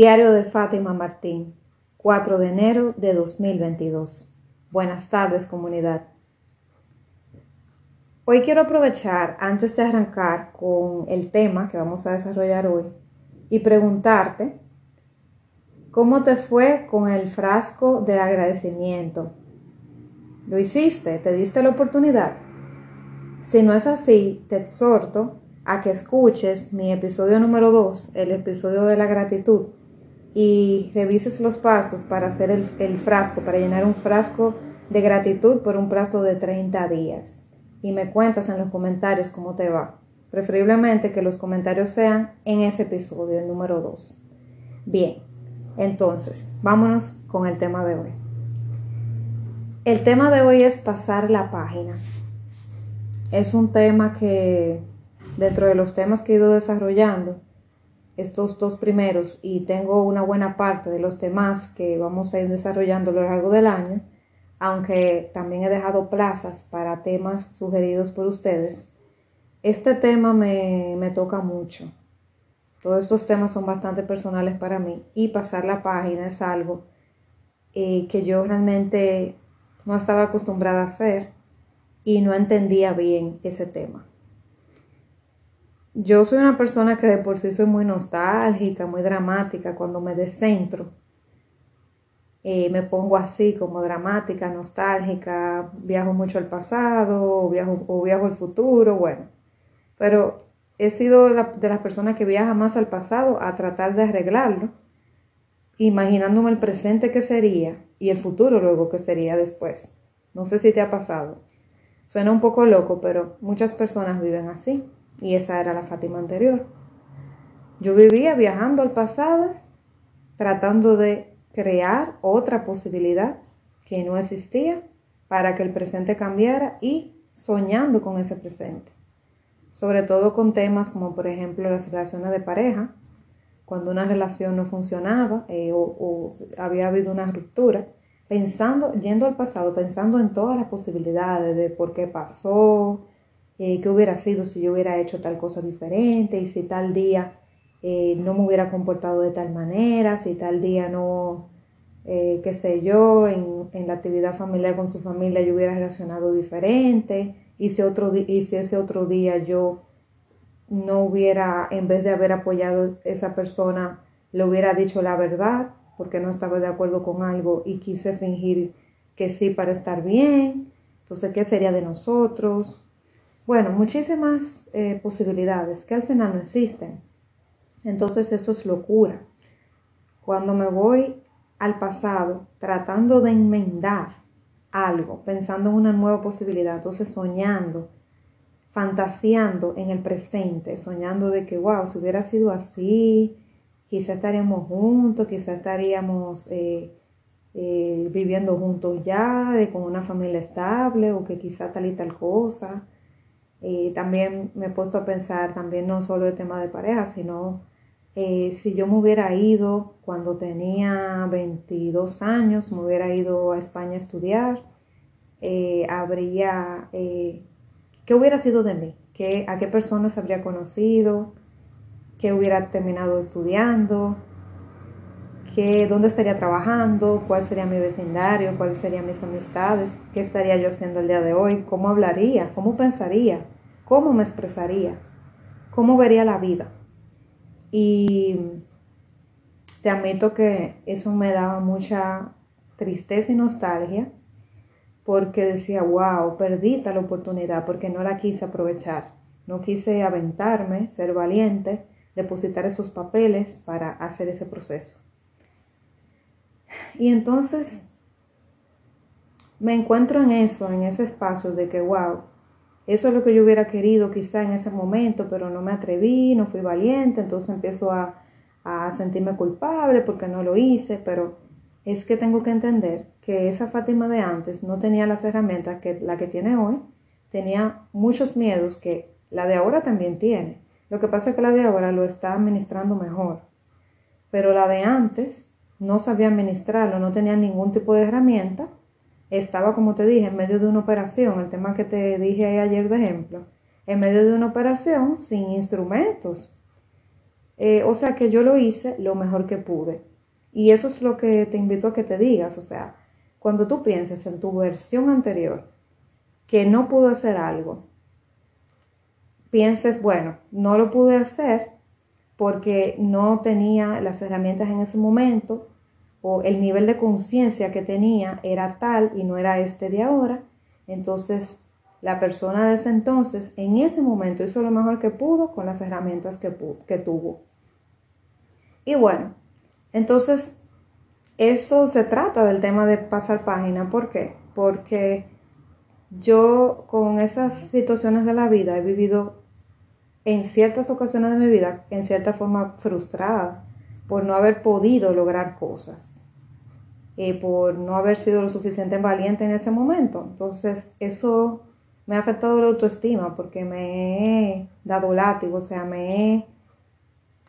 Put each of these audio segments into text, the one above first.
Diario de Fátima Martín, 4 de enero de 2022. Buenas tardes comunidad. Hoy quiero aprovechar, antes de arrancar con el tema que vamos a desarrollar hoy, y preguntarte cómo te fue con el frasco del agradecimiento. ¿Lo hiciste? ¿Te diste la oportunidad? Si no es así, te exhorto a que escuches mi episodio número 2, el episodio de la gratitud, y revises los pasos para hacer el, frasco, para llenar un frasco de gratitud por un plazo de 30 días. Y me cuentas en los comentarios cómo te va. Preferiblemente que los comentarios sean en ese episodio, el número 2. Bien, entonces, vámonos con el tema de hoy. El tema de hoy es pasar la página. Es un tema que dentro de los temas que he ido desarrollando, estos dos primeros y tengo una buena parte de los temas que vamos a ir desarrollando a lo largo del año, aunque también he dejado plazas para temas sugeridos por ustedes. Este tema me, me toca mucho. Todos estos temas son bastante personales para mí y pasar la página es algo eh, que yo realmente no estaba acostumbrada a hacer y no entendía bien ese tema yo soy una persona que de por sí soy muy nostálgica, muy dramática. Cuando me descentro, eh, me pongo así como dramática, nostálgica, viajo mucho al pasado o viajo, o viajo al futuro, bueno. Pero he sido de las personas que viaja más al pasado a tratar de arreglarlo, imaginándome el presente que sería y el futuro luego que sería después. No sé si te ha pasado. Suena un poco loco, pero muchas personas viven así. Y esa era la Fátima anterior. Yo vivía viajando al pasado, tratando de crear otra posibilidad que no existía para que el presente cambiara y soñando con ese presente. Sobre todo con temas como por ejemplo las relaciones de pareja, cuando una relación no funcionaba eh, o, o, había habido una ruptura, pensando, yendo al pasado, pensando en todas las posibilidades de por qué pasó, eh, qué hubiera sido si yo hubiera hecho tal cosa diferente y si tal día eh, no me hubiera comportado de tal manera, si tal día no, eh, qué sé yo, en, en, la actividad familiar con su familia yo hubiera reaccionado diferente y si, otro, y si ese otro día yo no hubiera, en vez de haber apoyado a esa persona, le hubiera dicho la verdad porque no estaba de acuerdo con algo y quise fingir que sí para estar bien. Entonces, ¿qué sería de nosotros? Bueno, muchísimas eh, posibilidades que al final no existen. Entonces eso es locura. Cuando me voy al pasado tratando de enmendar algo, pensando en una nueva posibilidad, entonces soñando, fantaseando en el presente, soñando de que, wow, si hubiera sido así, quizá estaríamos juntos, quizá estaríamos eh, eh, viviendo juntos ya, con una familia estable, o que quizá tal y tal cosa. Y también me he puesto a pensar, también no solo el tema de pareja, sino eh, si yo me hubiera ido cuando tenía 22 años, me hubiera ido a España a estudiar, eh, habría, eh, ¿qué hubiera sido de mí? ¿Qué, ¿A qué personas habría conocido? ¿Qué hubiera terminado estudiando? ¿Qué, ¿Dónde estaría trabajando? ¿Cuál sería mi vecindario? ¿Cuáles serían mis amistades? ¿Qué estaría yo haciendo el día de hoy? ¿Cómo hablaría? ¿Cómo pensaría? ¿Cómo me expresaría? ¿Cómo vería la vida? Y te admito que eso me daba mucha tristeza y nostalgia porque decía, wow, perdí tal oportunidad porque no la quise aprovechar. No quise aventarme, ser valiente, depositar esos papeles para hacer ese proceso. Y entonces me encuentro en eso, en ese espacio de que, wow, eso es lo que yo hubiera querido quizá en ese momento, pero no me atreví, no fui valiente, entonces empiezo a, a sentirme culpable porque no lo hice, pero es que tengo que entender que esa Fátima de antes no tenía las herramientas que la que tiene hoy, tenía muchos miedos que la de ahora también tiene. Lo que pasa es que la de ahora lo está administrando mejor, pero la de antes no sabía administrarlo, no tenía ningún tipo de herramienta estaba, como te dije, en medio de una operación, el tema que te dije ayer de ejemplo, en medio de una operación sin instrumentos. Eh, o sea que yo lo hice lo mejor que pude. Y eso es lo que te invito a que te digas. O sea, cuando tú pienses en tu versión anterior que no pudo hacer algo, pienses, bueno, no lo pude hacer porque no tenía las herramientas en ese momento o el nivel de conciencia que tenía era tal y no era este de ahora. Entonces, la persona de ese entonces, en ese momento, hizo lo mejor que pudo con las herramientas que, que tuvo. Y bueno, entonces, eso se trata del tema de pasar página. ¿Por qué? Porque yo con esas situaciones de la vida he vivido en ciertas ocasiones de mi vida, en cierta forma frustrada por no haber podido lograr cosas, y por no haber sido lo suficiente valiente en ese momento. Entonces, eso me ha afectado la autoestima porque me he dado látigo, o sea, me he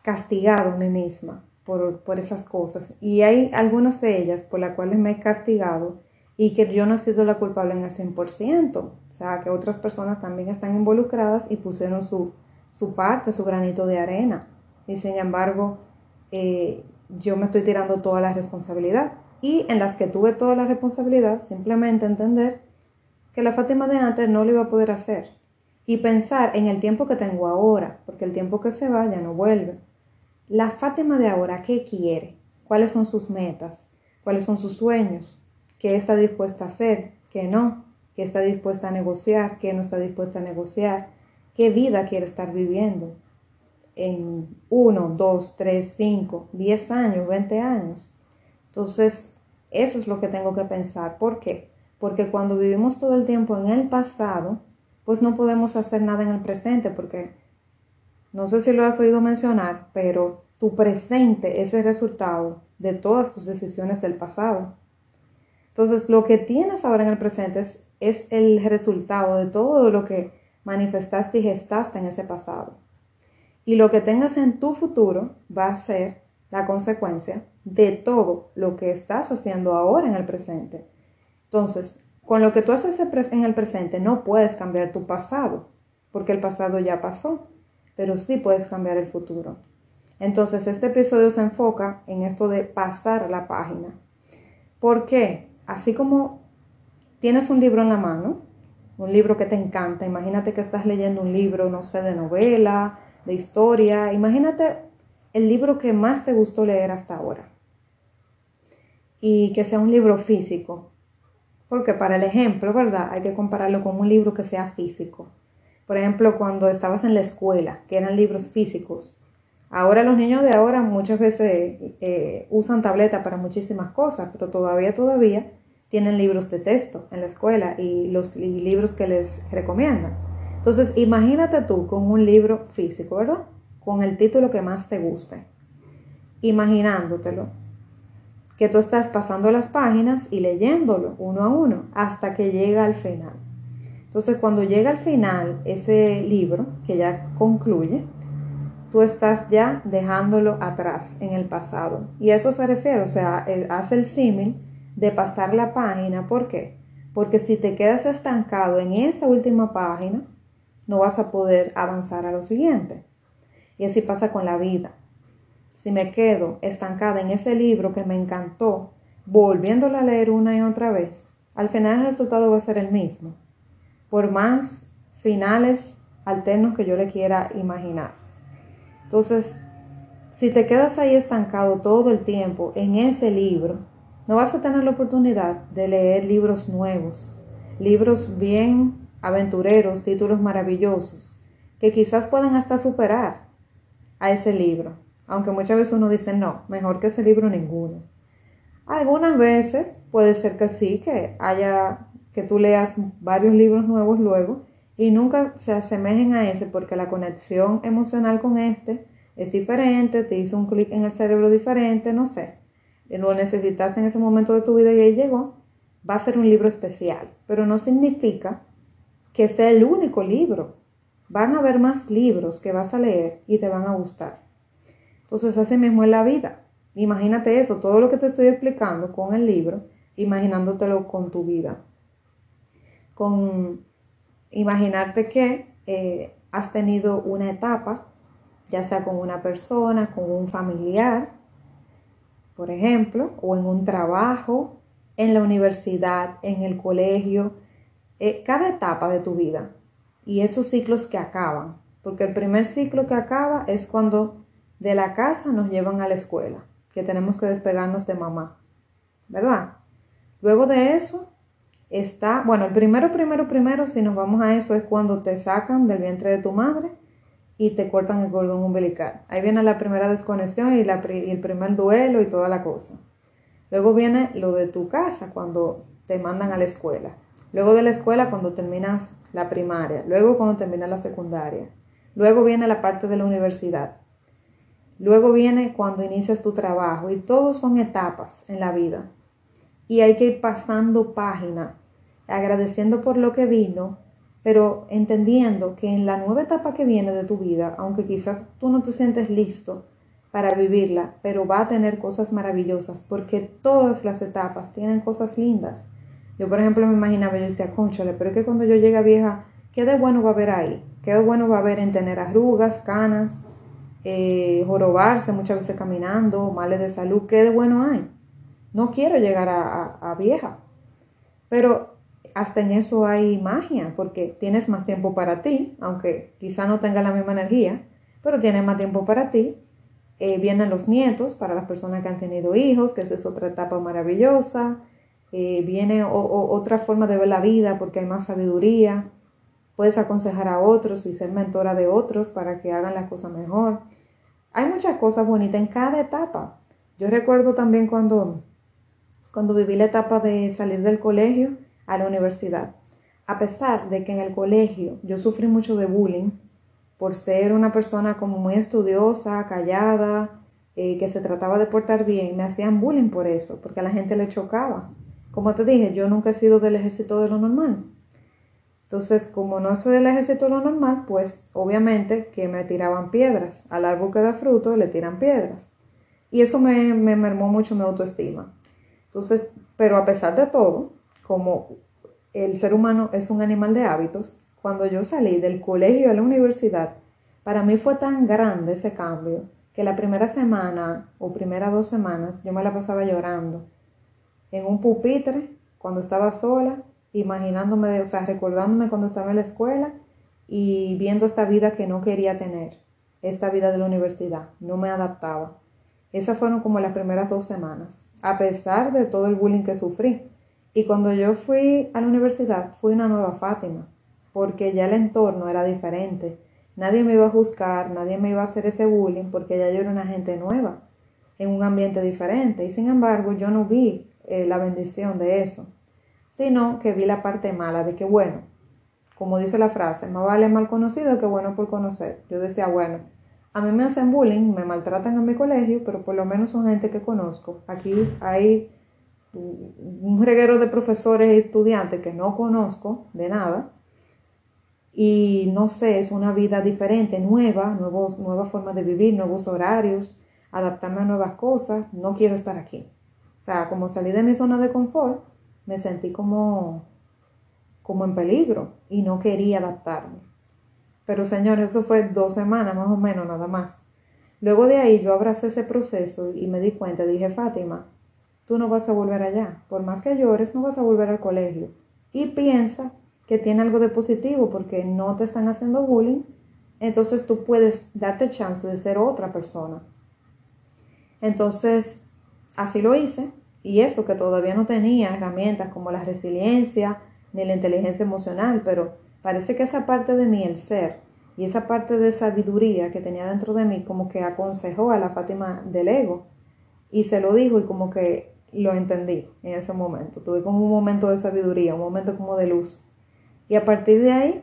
castigado a mí misma por, por esas cosas. Y hay algunas de ellas por las cuales me he castigado y que yo no he sido la culpable en el 100%. O sea, que otras personas también están involucradas y pusieron su, su parte, su granito de arena. Y sin embargo, eh, yo me estoy tirando toda la responsabilidad. Y en las que tuve toda la responsabilidad, simplemente entender que la Fátima de antes no lo iba a poder hacer. Y pensar en el tiempo que tengo ahora, porque el tiempo que se va ya no vuelve. La Fátima de ahora, ¿qué quiere? ¿Cuáles son sus metas? ¿Cuáles son sus sueños? ¿Qué está dispuesta a hacer? ¿Qué no? ¿Qué está dispuesta a negociar? ¿Qué no está dispuesta a negociar? ¿Qué vida quiere estar viviendo? En uno, dos, tres, cinco, diez años, veinte años. Entonces, eso es lo que tengo que pensar. ¿Por qué? Porque cuando vivimos todo el tiempo en el pasado, pues no podemos hacer nada en el presente, porque no sé si lo has oído mencionar, pero tu presente es el resultado de todas tus decisiones del pasado. Entonces, lo que tienes ahora en el presente es, es el resultado de todo lo que manifestaste y gestaste en ese pasado. Y lo que tengas en tu futuro va a ser la consecuencia de todo lo que estás haciendo ahora en el presente. Entonces, con lo que tú haces en el presente no puedes cambiar tu pasado, porque el pasado ya pasó, pero sí puedes cambiar el futuro. Entonces, este episodio se enfoca en esto de pasar la página. ¿Por qué? Así como tienes un libro en la mano, un libro que te encanta. Imagínate que estás leyendo un libro, no sé, de novela, de historia. Imagínate el libro que más te gustó leer hasta ahora. Y que sea un libro físico. Porque para el ejemplo, ¿verdad? Hay que compararlo con un libro que sea físico. Por ejemplo, cuando estabas en la escuela, que eran libros físicos. Ahora los niños de ahora muchas veces eh, usan tableta para muchísimas cosas, pero todavía, todavía tienen libros de texto en la escuela y los libros que les recomiendan. Entonces, imagínate tú con un libro físico, ¿verdad? Con el título que más te guste. Imaginándotelo. Que tú estás pasando las páginas y leyéndolo uno a uno hasta que llega al final. Entonces, cuando llega al final ese libro, que ya concluye, tú estás ya dejándolo atrás en el pasado. Y eso se refiere, o sea, eh, hace el símil de pasar la página. ¿Por qué? Porque si te quedas estancado en esa última página, no vas a poder avanzar a lo siguiente. Y así pasa con la vida. Si me quedo estancada en ese libro que me encantó, volviéndolo a leer una y otra vez, al final el resultado va a ser el mismo. Por más finales alternos que yo le quiera imaginar. Entonces, si te quedas ahí estancado todo el tiempo en ese libro, no vas a tener la oportunidad de leer libros nuevos, libros bien aventureros, títulos maravillosos, que quizás puedan hasta superar a ese libro, aunque muchas veces uno dice, no, mejor que ese libro ninguno. Algunas veces puede ser que sí, que haya, que tú leas varios libros nuevos luego y nunca se asemejen a ese porque la conexión emocional con este es diferente, te hizo un clic en el cerebro diferente, no sé. Lo necesitaste en ese momento de tu vida y ahí llegó, va a ser un libro especial, pero no significa que sea el único libro. Van a haber más libros que vas a leer y te van a gustar. Entonces, así mismo es la vida. Imagínate eso, todo lo que te estoy explicando con el libro, imaginándotelo con tu vida. Con imaginarte que eh, has tenido una etapa ya sea con una persona, con un familiar, por ejemplo, o en un trabajo, en la universidad, en el colegio, eh, cada etapa de tu vida y esos ciclos que acaban, porque el primer ciclo que acaba es cuando de la casa nos llevan a la escuela, que tenemos que despegarnos de mamá, ¿verdad? Luego de eso está, bueno, el primero, primero, primero, si nos vamos a eso, es cuando te sacan del vientre de tu madre y te cortan el cordón umbilical. Ahí viene la primera desconexión y, la, y el primer duelo y toda la cosa. Luego viene lo de tu casa, cuando te mandan a la escuela. Luego de la escuela, cuando terminas la primaria. Luego cuando terminas la secundaria. Luego viene la parte de la universidad. Luego viene cuando inicias tu trabajo. Y todos son etapas en la vida. Y hay que ir pasando página, agradeciendo por lo que vino pero entendiendo que en la nueva etapa que viene de tu vida, aunque quizás tú no te sientes listo para vivirla, pero va a tener cosas maravillosas, porque todas las etapas tienen cosas lindas. Yo, por ejemplo, me imaginaba, yo decía, conchale, pero es que cuando yo llegue a vieja, ¿qué de bueno va a haber ahí? ¿Qué de bueno va a haber en tener arrugas, canas, eh, jorobarse muchas veces caminando, males de salud? ¿Qué de bueno hay? No quiero llegar a, a vieja. Pero hasta en eso hay magia, porque tienes más tiempo para ti, aunque quizá no tenga la misma energía, pero tienes más tiempo para ti. Eh, vienen los nietos para las personas que han tenido hijos, que esa es otra etapa maravillosa. Eh, viene otra forma de ver la vida porque hay más sabiduría. Puedes aconsejar a otros y ser mentora de otros para que hagan las cosas mejor. Hay muchas cosas bonitas en cada etapa. Yo recuerdo también cuando, cuando viví la etapa de salir del colegio, a la universidad. A pesar de que en el colegio yo sufrí mucho de bullying por ser una persona como muy estudiosa, callada, eh, que se trataba de portar bien, me hacían bullying por eso, porque a la gente le chocaba. Como te dije, yo nunca he sido del ejército de lo normal. Entonces, como no soy del ejército de lo normal, pues obviamente que me tiraban piedras. Al árbol que da fruto le tiran piedras. Y eso me, me mermó mucho mi autoestima. Entonces, pero a pesar de todo, como el ser humano es un animal de hábitos, cuando yo salí del colegio a la universidad, para mí fue tan grande ese cambio que la primera semana o primera dos semanas yo me la pasaba llorando en un pupitre cuando estaba sola, imaginándome, o sea, recordándome cuando estaba en la escuela y viendo esta vida que no quería tener, esta vida de la universidad, no me adaptaba. Esas fueron como las primeras dos semanas, a pesar de todo el bullying que sufrí. Y cuando yo fui a la universidad, fui una nueva Fátima, porque ya el entorno era diferente. Nadie me iba a juzgar, nadie me iba a hacer ese bullying, porque ya yo era una gente nueva, en un ambiente diferente. Y sin embargo, yo no vi eh, la bendición de eso, sino que vi la parte mala de que, bueno, como dice la frase, más vale mal conocido que bueno por conocer. Yo decía, bueno, a mí me hacen bullying, me maltratan en mi colegio, pero por lo menos son gente que conozco. Aquí hay un reguero de profesores y estudiantes que no conozco de nada. Y no sé, es una vida diferente, nueva, nuevos, nueva forma de vivir, nuevos horarios, adaptarme a nuevas cosas. No quiero estar aquí. O sea, como salí de mi zona de confort, me sentí como, como en peligro y no quería adaptarme. Pero señores, eso fue dos semanas más o menos, nada más. Luego de ahí yo abracé ese proceso y me di cuenta, dije, Fátima, tú no vas a volver allá. Por más que llores, no vas a volver al colegio. Y piensa que tiene algo de positivo porque no te están haciendo bullying, entonces tú puedes darte chance de ser otra persona. Entonces, así lo hice. Y eso que todavía no tenía herramientas como la resiliencia ni la inteligencia emocional, pero parece que esa parte de mí, el ser, y esa parte de sabiduría que tenía dentro de mí, como que aconsejó a la Fátima del ego y se lo dijo y como que lo entendí en ese momento. Tuve como un momento de sabiduría, un momento como de luz. Y a partir de ahí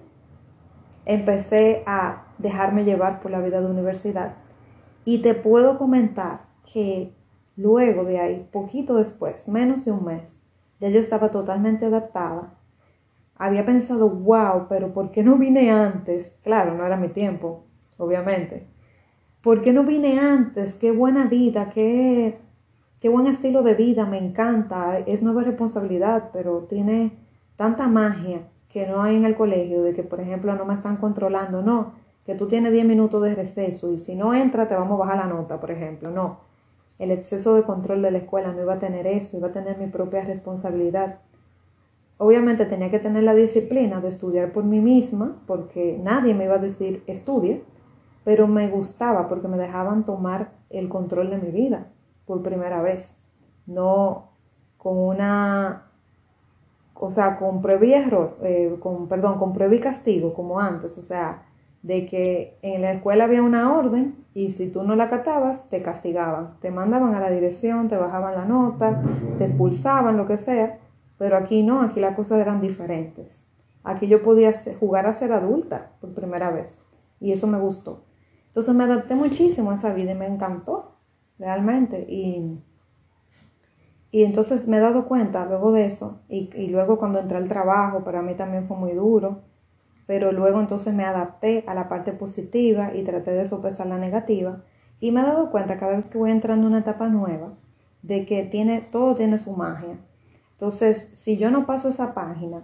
empecé a dejarme llevar por la vida de universidad. Y te puedo comentar que luego de ahí, poquito después, menos de un mes, ya yo estaba totalmente adaptada. Había pensado, wow, pero ¿por qué no vine antes? Claro, no era mi tiempo, obviamente. ¿Por qué no vine antes? Qué buena vida, qué, qué buen estilo de vida, me encanta. Es nueva responsabilidad, pero tiene tanta magia que no hay en el colegio, de que, por ejemplo, no me están controlando, no, que tú tienes 10 minutos de receso y si no entra te vamos a bajar la nota, por ejemplo. No, el exceso de control de la escuela no iba a tener eso, iba a tener mi propia responsabilidad. Obviamente tenía que tener la disciplina de estudiar por mí misma, porque nadie me iba a decir estudie, pero me gustaba porque me dejaban tomar el control de mi vida por primera vez. No con una, o sea, con prueba error, eh, con, perdón, con prueba castigo, como antes, o sea, de que en la escuela había una orden y si tú no la catabas, te castigaban, te mandaban a la dirección, te bajaban la nota, te expulsaban, lo que sea, pero aquí no, aquí las cosas eran diferentes. Aquí yo podía jugar a ser adulta por primera vez y eso me gustó. Entonces me adapté muchísimo a esa vida y me encantó, realmente. Y, y entonces me he dado cuenta luego de eso y, y luego cuando entré al trabajo, para mí también fue muy duro pero luego entonces me adapté a la parte positiva y traté de sopesar la negativa y me he dado cuenta cada vez que voy entrando en una etapa nueva de que tiene, todo tiene su magia. Entonces, si yo no paso esa página,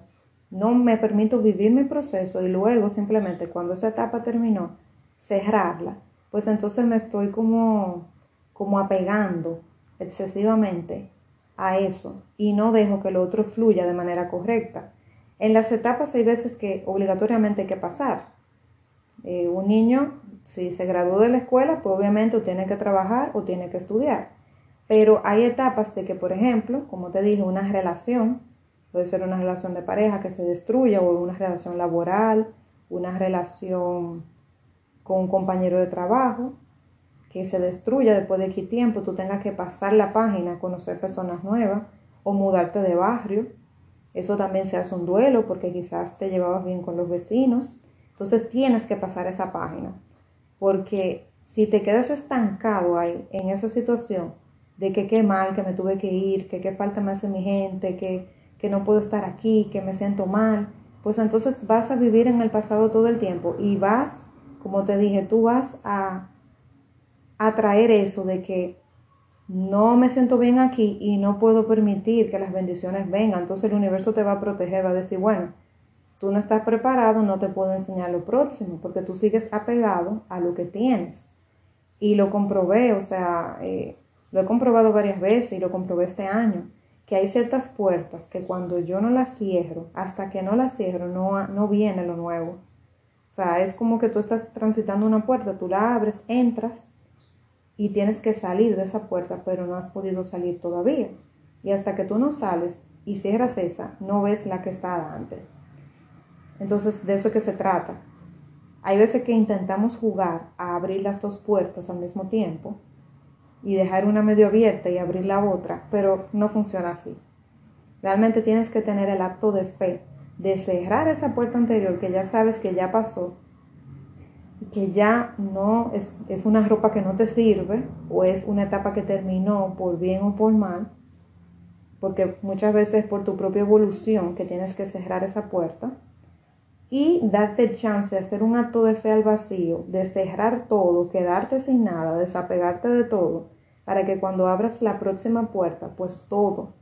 no me permito vivir mi proceso y luego simplemente cuando esa etapa terminó, cerrarla, pues entonces me estoy como, como apegando excesivamente a eso y no dejo que lo otro fluya de manera correcta. En las etapas hay veces que obligatoriamente hay que pasar. Eh, un niño, si se graduó de la escuela, pues obviamente o tiene que trabajar o tiene que estudiar. Pero hay etapas de que, por ejemplo, como te dije, una relación, puede ser una relación de pareja que se destruya o una relación laboral, una relación con un compañero de trabajo, que se destruya después de qué tiempo, tú tengas que pasar la página, conocer personas nuevas o mudarte de barrio eso también se hace un duelo porque quizás te llevabas bien con los vecinos. Entonces tienes que pasar esa página. Porque si te quedas estancado ahí, en esa situación, de que qué mal, que me tuve que ir, que qué falta me hace mi gente, que, que no puedo estar aquí, que me siento mal, pues entonces vas a vivir en el pasado todo el tiempo y vas, como te dije, tú vas a atraer eso de que no me siento bien aquí y no puedo permitir que las bendiciones vengan. Entonces el universo te va a proteger, va a decir, bueno, tú no estás preparado, no te puedo enseñar lo próximo, porque tú sigues apegado a lo que tienes. Y lo comprobé, o sea, eh, lo he comprobado varias veces y lo comprobé este año, que hay ciertas puertas que cuando yo no las cierro, hasta que no las cierro, no, no viene lo nuevo. O sea, es como que tú estás transitando una puerta, tú la abres, entras y tienes que salir de esa puerta, pero no has podido salir todavía. Y hasta que tú no sales y cierras esa, no ves la que está adelante. Entonces, de eso es que se trata. Hay veces que intentamos jugar a abrir las dos puertas al mismo tiempo y dejar una medio abierta y abrir la otra, pero no funciona así. Realmente tienes que tener el acto de fe, de cerrar esa puerta anterior que ya sabes que ya pasó que ya no es, es, una ropa que no te sirve o es una etapa que terminó por bien o por mal, porque muchas veces por tu propia evolución que tienes que cerrar esa puerta y darte chance de hacer un acto de fe al vacío, de cerrar todo, quedarte sin nada, desapegarte de todo, para que cuando abras la próxima puerta, pues todo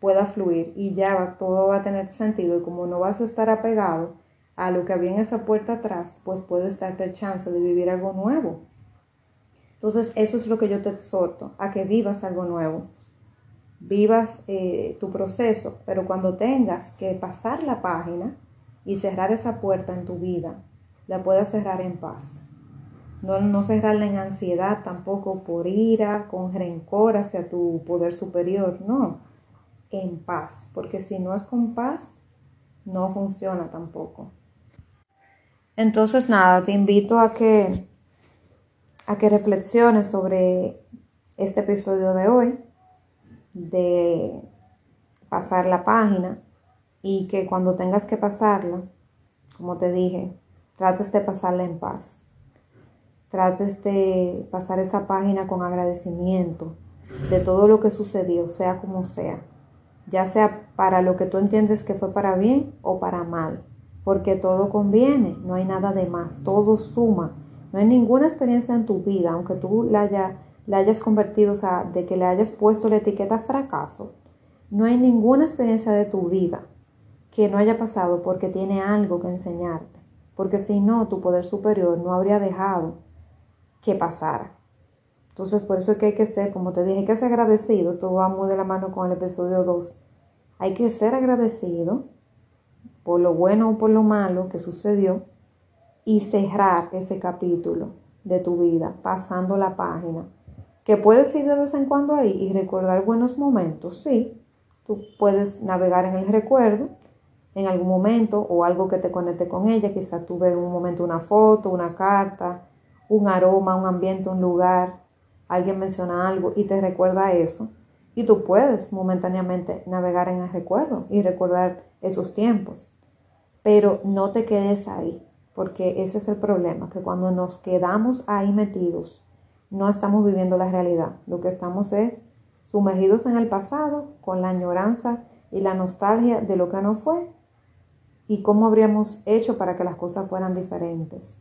pueda fluir y ya todo va a tener sentido y como no vas a estar apegado, a lo que había en esa puerta atrás, pues puedes darte el chance de vivir algo nuevo. Entonces, eso es lo que yo te exhorto, a que vivas algo nuevo. Vivas eh, tu proceso, pero cuando tengas que pasar la página y cerrar esa puerta en tu vida, la puedas cerrar en paz. No, no cerrarla en ansiedad tampoco por ira, con rencor hacia tu poder superior, no, en paz, porque si no es con paz, no funciona tampoco. Entonces, nada, te invito a que, a que reflexiones sobre este episodio de hoy, de pasar la página y que cuando tengas que pasarla, como te dije, trates de pasarla en paz. Trates de pasar esa página con agradecimiento de todo lo que sucedió, sea como sea, ya sea para lo que tú entiendes que fue para bien o para mal porque todo conviene, no hay nada de más, todo suma. No hay ninguna experiencia en tu vida, aunque tú la, la hayas convertido, o sea, de que le hayas puesto la etiqueta fracaso, no hay ninguna experiencia de tu vida que no haya pasado porque tiene algo que enseñarte. porque si no, tu poder superior no habría dejado que pasara. Entonces, por eso es que hay que ser, como te dije, hay que ser agradecido. Esto va muy de la mano con el episodio 2. Hay que ser agradecido por lo bueno o por lo malo que sucedió y cerrar ese capítulo de tu vida, pasando la página. Que puedes ir de vez en cuando ahí y recordar buenos momentos, sí. Tú puedes navegar en el recuerdo en algún momento o algo que te conecte con ella. Quizás tú ves en un momento una foto, una carta, un aroma, un ambiente, un lugar. Alguien menciona algo y te recuerda eso. Y tú puedes momentáneamente navegar en el recuerdo y recordar esos tiempos. Pero no te quedes ahí, porque ese es el problema, que cuando nos quedamos ahí metidos, no estamos viviendo la realidad. Lo que estamos es sumergidos en el pasado con la añoranza y la nostalgia de lo que no fue y cómo habríamos hecho para que las cosas fueran diferentes.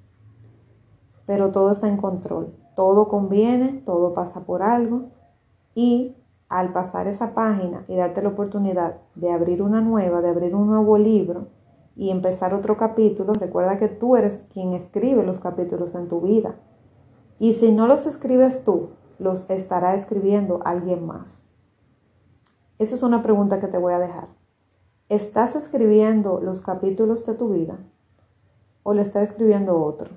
Pero todo está en control, todo conviene, todo pasa por algo y al pasar esa página y darte la oportunidad de abrir una nueva, de abrir un nuevo libro y empezar otro capítulo, recuerda que tú eres quien escribe los capítulos en tu vida. Y si no los escribes tú, los estará escribiendo alguien más. Esa es una pregunta que te voy a dejar. ¿Estás escribiendo los capítulos de tu vida o lo está escribiendo otro?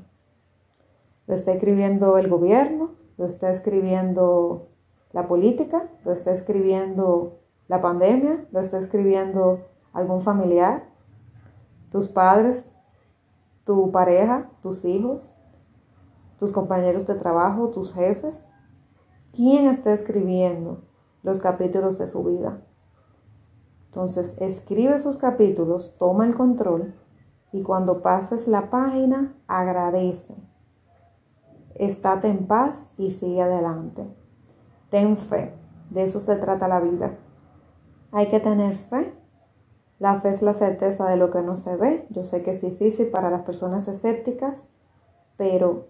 ¿Lo está escribiendo el gobierno? ¿Lo está escribiendo la política, lo está escribiendo la pandemia, lo está escribiendo algún familiar, tus padres, tu pareja, tus hijos, tus compañeros de trabajo, tus jefes. ¿Quién está escribiendo los capítulos de su vida? Entonces, escribe esos capítulos, toma el control y cuando pases la página, agradece. Estate en paz y sigue adelante. Ten fe, de eso se trata la vida. Hay que tener fe. La fe es la certeza de lo que no se ve. Yo sé que es difícil para las personas escépticas, pero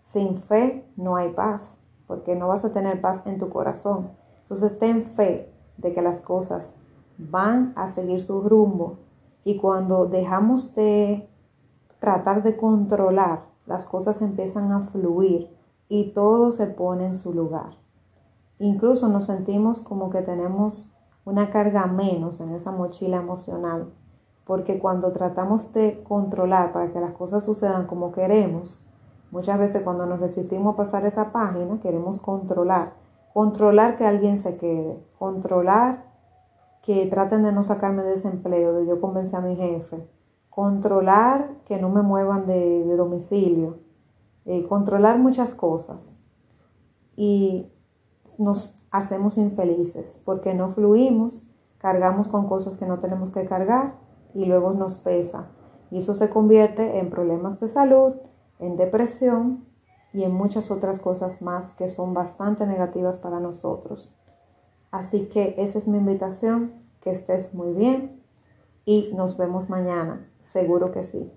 sin fe no hay paz, porque no vas a tener paz en tu corazón. Entonces ten fe de que las cosas van a seguir su rumbo y cuando dejamos de tratar de controlar, las cosas empiezan a fluir y todo se pone en su lugar. Incluso nos sentimos como que tenemos una carga menos en esa mochila emocional, porque cuando tratamos de controlar para que las cosas sucedan como queremos, muchas veces cuando nos resistimos a pasar esa página, queremos controlar, controlar que alguien se quede, controlar que traten de no sacarme de desempleo, de yo convencer a mi jefe, controlar que no me muevan de, domicilio, eh, controlar muchas cosas. Y nos hacemos infelices porque no fluimos, cargamos con cosas que no tenemos que cargar y luego nos pesa. Y eso se convierte en problemas de salud, en depresión y en muchas otras cosas más que son bastante negativas para nosotros. Así que esa es mi invitación, que estés muy bien y nos vemos mañana, seguro que sí.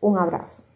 Un abrazo.